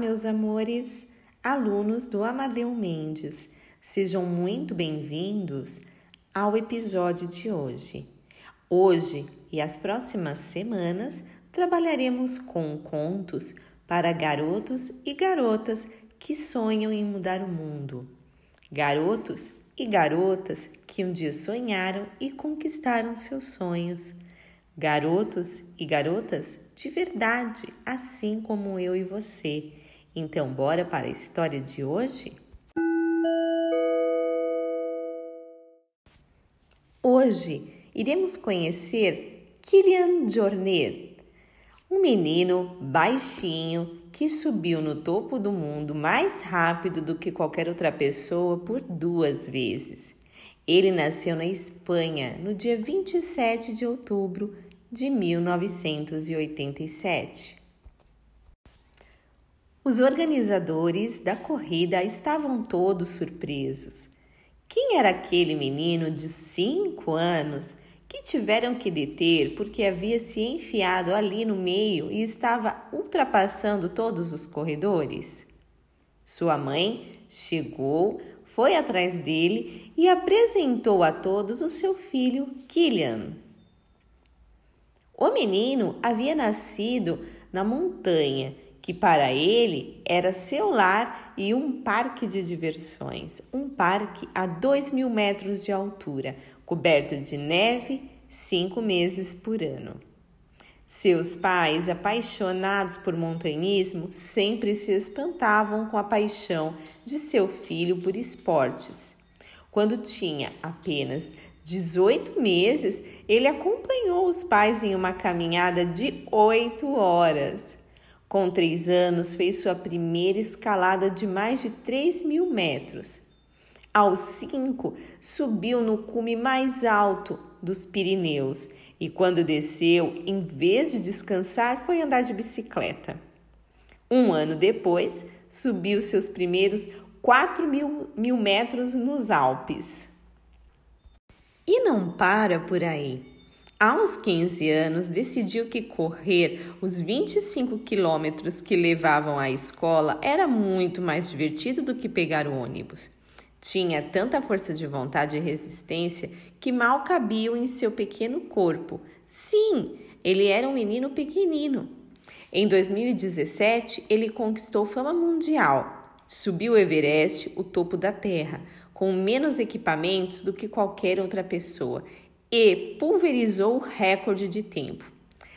Meus amores, alunos do Amadeu Mendes. Sejam muito bem-vindos ao episódio de hoje. Hoje e as próximas semanas trabalharemos com contos para garotos e garotas que sonham em mudar o mundo. Garotos e garotas que um dia sonharam e conquistaram seus sonhos. Garotos e garotas de verdade, assim como eu e você. Então, bora para a história de hoje? Hoje iremos conhecer Kylian Jornet, um menino baixinho que subiu no topo do mundo mais rápido do que qualquer outra pessoa por duas vezes. Ele nasceu na Espanha no dia 27 de outubro de 1987. Os organizadores da corrida estavam todos surpresos. Quem era aquele menino de cinco anos que tiveram que deter porque havia se enfiado ali no meio e estava ultrapassando todos os corredores? Sua mãe chegou, foi atrás dele e apresentou a todos o seu filho Killian. O menino havia nascido na montanha, que para ele era seu lar e um parque de diversões, um parque a dois mil metros de altura, coberto de neve cinco meses por ano. Seus pais, apaixonados por montanhismo, sempre se espantavam com a paixão de seu filho por esportes. Quando tinha apenas 18 meses, ele acompanhou os pais em uma caminhada de 8 horas. Com três anos, fez sua primeira escalada de mais de 3 mil metros. Aos cinco, subiu no cume mais alto dos Pirineus e, quando desceu, em vez de descansar, foi andar de bicicleta. Um ano depois, subiu seus primeiros 4 mil, mil metros nos Alpes. E não para por aí. Aos 15 anos, decidiu que correr os 25 quilômetros que levavam à escola era muito mais divertido do que pegar o ônibus. Tinha tanta força de vontade e resistência que mal cabiam em seu pequeno corpo. Sim, ele era um menino pequenino. Em 2017, ele conquistou fama mundial. Subiu o Everest, o topo da Terra, com menos equipamentos do que qualquer outra pessoa e pulverizou o recorde de tempo.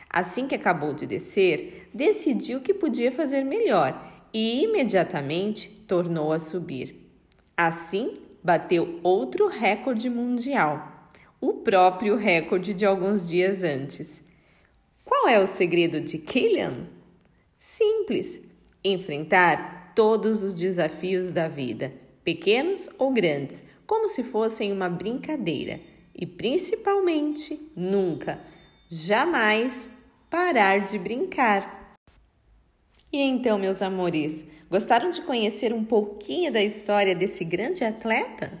Assim que acabou de descer, decidiu que podia fazer melhor e imediatamente tornou a subir. Assim, bateu outro recorde mundial, o próprio recorde de alguns dias antes. Qual é o segredo de Killian? Simples: enfrentar todos os desafios da vida pequenos ou grandes, como se fossem uma brincadeira. E principalmente, nunca, jamais parar de brincar. E então, meus amores, gostaram de conhecer um pouquinho da história desse grande atleta?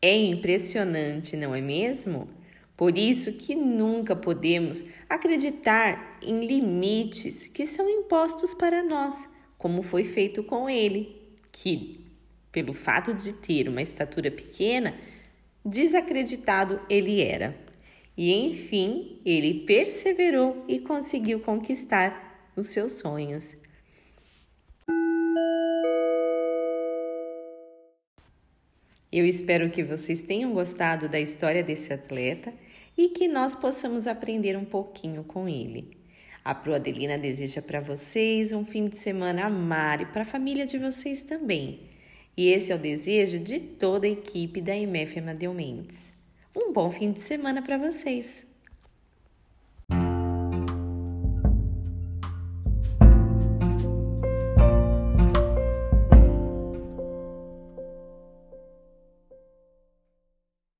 É impressionante, não é mesmo? Por isso que nunca podemos acreditar em limites que são impostos para nós, como foi feito com ele, que pelo fato de ter uma estatura pequena, desacreditado ele era. E enfim, ele perseverou e conseguiu conquistar os seus sonhos. Eu espero que vocês tenham gostado da história desse atleta e que nós possamos aprender um pouquinho com ele. A Pro Adelina deseja para vocês um fim de semana amar e para a família de vocês também. E esse é o desejo de toda a equipe da MF Amadeu Mendes. Um bom fim de semana para vocês!